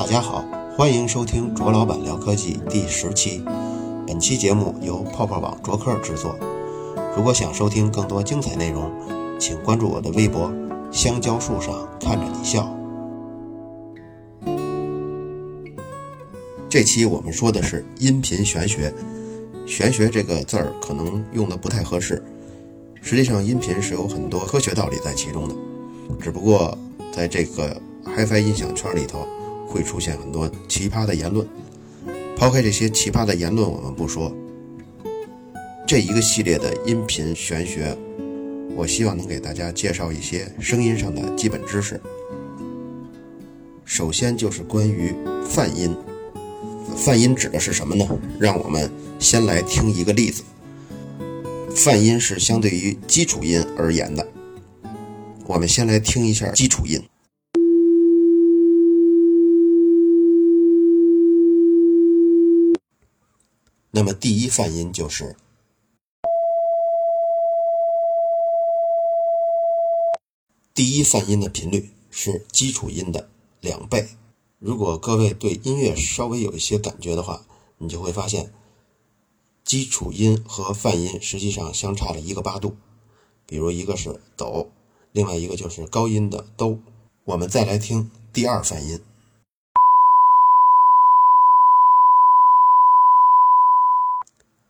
大家好，欢迎收听卓老板聊科技第十期。本期节目由泡泡网卓克制作。如果想收听更多精彩内容，请关注我的微博“香蕉树上看着你笑”。这期我们说的是音频玄学。玄学这个字儿可能用的不太合适，实际上音频是有很多科学道理在其中的，只不过在这个 HiFi 音响圈里头会出现很多奇葩的言论。抛开这些奇葩的言论我们不说，这一个系列的音频玄学，我希望能给大家介绍一些声音上的基本知识。首先就是关于泛音。泛音指的是什么呢？让我们先来听一个例子。泛音是相对于基础音而言的。我们先来听一下基础音。那么第一泛音就是，第一泛音的频率是基础音的两倍。如果各位对音乐稍微有一些感觉的话，你就会发现，基础音和泛音实际上相差了一个八度。比如一个是哆，另外一个就是高音的哆。我们再来听第二泛音，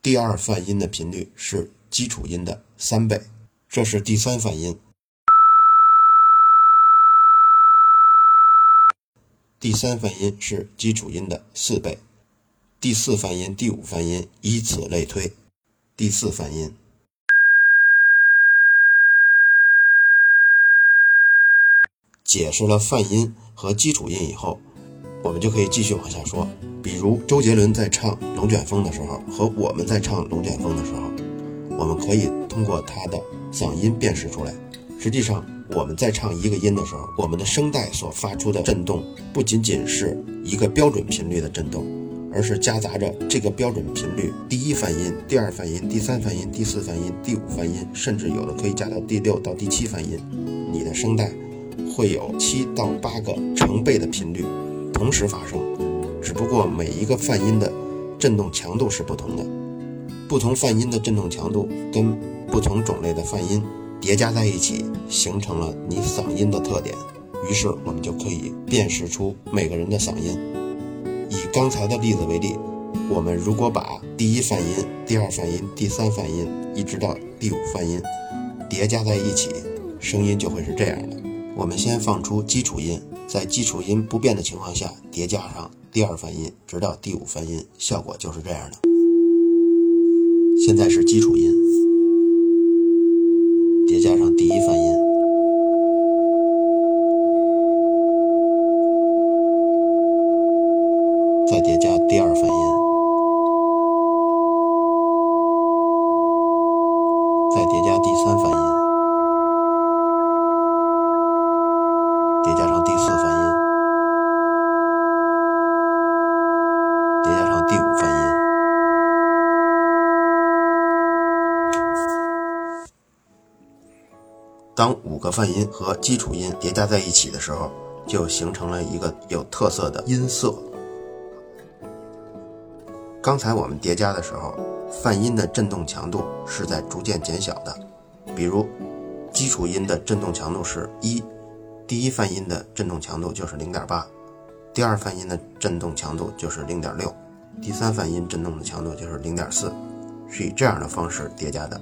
第二泛音的频率是基础音的三倍。这是第三泛音。第三泛音是基础音的四倍，第四泛音、第五泛音，以此类推。第四泛音解释了泛音和基础音以后，我们就可以继续往下说。比如周杰伦在唱《龙卷风》的时候，和我们在唱《龙卷风》的时候，我们可以通过他的嗓音辨识出来。实际上，我们在唱一个音的时候，我们的声带所发出的震动不仅仅是一个标准频率的震动，而是夹杂着这个标准频率第一泛音、第二泛音、第三泛音、第四泛音、第五泛音，甚至有的可以加到第六到第七泛音。你的声带会有七到八个成倍的频率同时发生，只不过每一个泛音的振动强度是不同的，不同泛音的振动强度跟不同种类的泛音。叠加在一起，形成了你嗓音的特点。于是我们就可以辨识出每个人的嗓音。以刚才的例子为例，我们如果把第一泛音、第二泛音、第三泛音，一直到第五泛音叠加在一起，声音就会是这样的。我们先放出基础音，在基础音不变的情况下，叠加上第二泛音，直到第五泛音，效果就是这样的。现在是基础音。叠加上第一泛音，再叠加第二泛音，当五个泛音和基础音叠加在一起的时候，就形成了一个有特色的音色。刚才我们叠加的时候，泛音的振动强度是在逐渐减小的。比如，基础音的振动强度是一，第一泛音的振动强度就是零点八，第二泛音的振动强度就是零点六，第三泛音振动的强度就是零点四，是以这样的方式叠加的，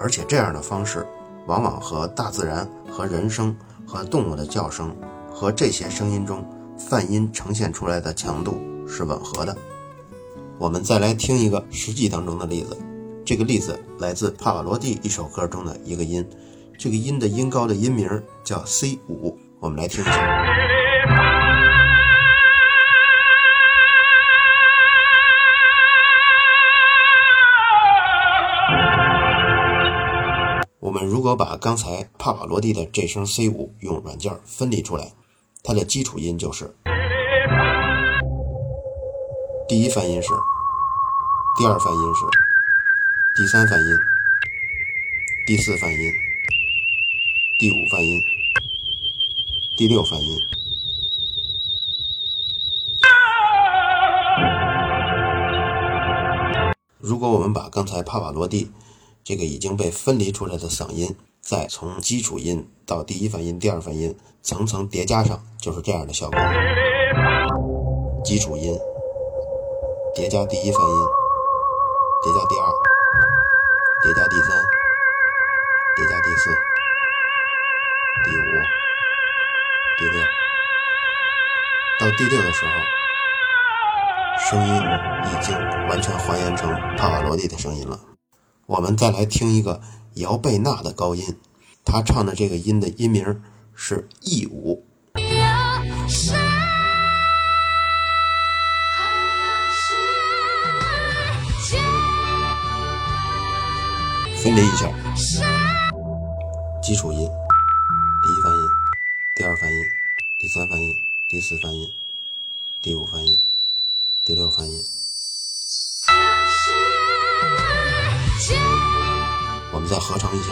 而且这样的方式。往往和大自然、和人声、和动物的叫声，和这些声音中泛音呈现出来的强度是吻合的。我们再来听一个实际当中的例子，这个例子来自帕瓦罗蒂一首歌中的一个音，这个音的音高的音名叫 C 五，我们来听一下。如果把刚才帕瓦罗蒂的这声 C 五用软件分离出来，它的基础音就是第一泛音是，第二泛音是，第三泛音，第四泛音，第五泛音，第六泛音。如果我们把刚才帕瓦罗蒂，这个已经被分离出来的嗓音，再从基础音到第一泛音、第二泛音层层叠加上，就是这样的效果。基础音叠加第一泛音，叠加第二，叠加第三，叠加第四，第五，第六，到第六的时候。声音已经完全还原成帕瓦罗蒂的声音了。我们再来听一个姚贝娜的高音，她唱的这个音的音名是 E 五。分离一下，基础音，第一泛音，第二泛音，第三泛音，第四泛音，第五泛音。第六泛音，我们再合成一下。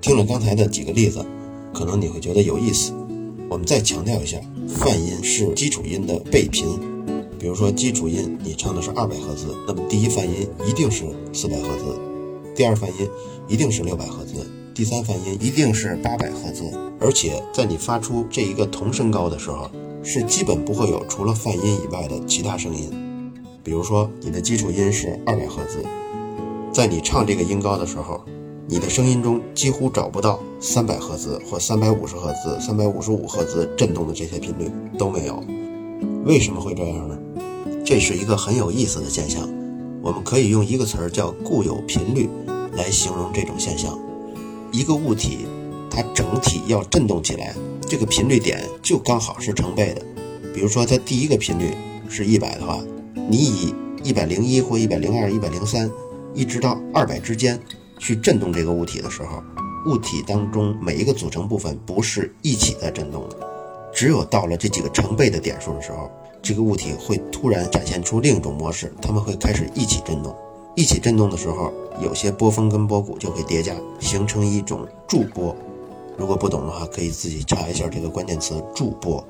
听了刚才的几个例子，可能你会觉得有意思。我们再强调一下，泛音是基础音的倍频。比如说基础音，你唱的是二百赫兹，那么第一泛音一定是四百赫兹，第二泛音一定是六百赫兹，第三泛音一定是八百赫兹。而且在你发出这一个同声高的时候，是基本不会有除了泛音以外的其他声音。比如说你的基础音是二百赫兹，在你唱这个音高的时候，你的声音中几乎找不到三百赫兹或三百五十赫兹、三百五十五赫兹振动的这些频率都没有。为什么会这样呢？这是一个很有意思的现象，我们可以用一个词儿叫固有频率来形容这种现象。一个物体它整体要振动起来，这个频率点就刚好是成倍的。比如说它第一个频率是一百的话，你以一百零一或一百零二、一百零三一直到二百之间去振动这个物体的时候，物体当中每一个组成部分不是一起在振动的，只有到了这几个成倍的点数的时候。这个物体会突然展现出另一种模式，它们会开始一起振动。一起振动的时候，有些波峰跟波谷就会叠加，形成一种驻波。如果不懂的话，可以自己查一下这个关键词“驻波”。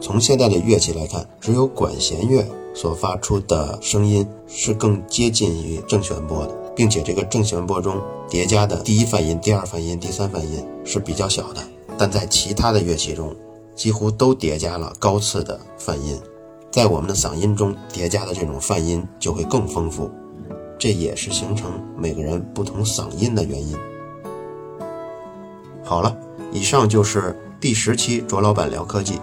从现在的乐器来看，只有管弦乐所发出的声音是更接近于正弦波的，并且这个正弦波中叠加的第一泛音、第二泛音、第三泛音是比较小的。但在其他的乐器中，几乎都叠加了高次的泛音，在我们的嗓音中叠加的这种泛音就会更丰富，这也是形成每个人不同嗓音的原因。好了，以上就是第十期卓老板聊科技。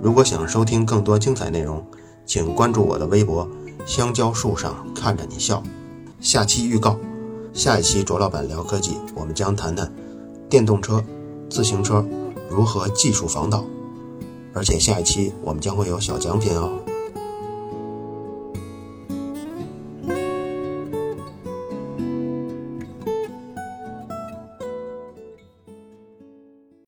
如果想收听更多精彩内容，请关注我的微博“香蕉树上看着你笑”。下期预告：下一期卓老板聊科技，我们将谈谈电动车、自行车如何技术防盗。而且下一期我们将会有小奖品哦。